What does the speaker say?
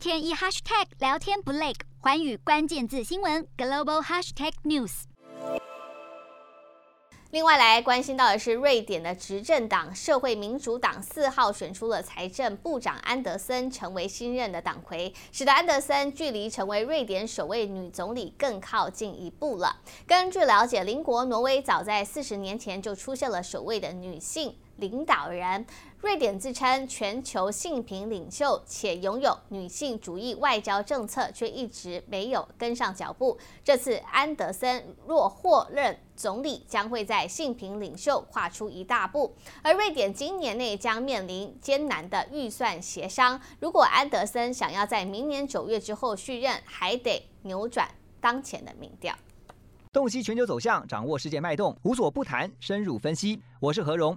天一 hashtag 聊天不累，寰宇关键字新闻 global hashtag news。另外来关心到的是，瑞典的执政党社会民主党四号选出了财政部长安德森成为新任的党魁，使得安德森距离成为瑞典首位女总理更靠近一步了。根据了解，邻国挪威早在四十年前就出现了首位的女性领导人。瑞典自称全球性平领袖，且拥有女性主义外交政策，却一直没有跟上脚步。这次安德森若获任总理，将会在性平领袖跨出一大步。而瑞典今年内将面临艰难的预算协商。如果安德森想要在明年九月之后续任，还得扭转当前的民调。洞悉全球走向，掌握世界脉动，无所不谈，深入分析。我是何荣。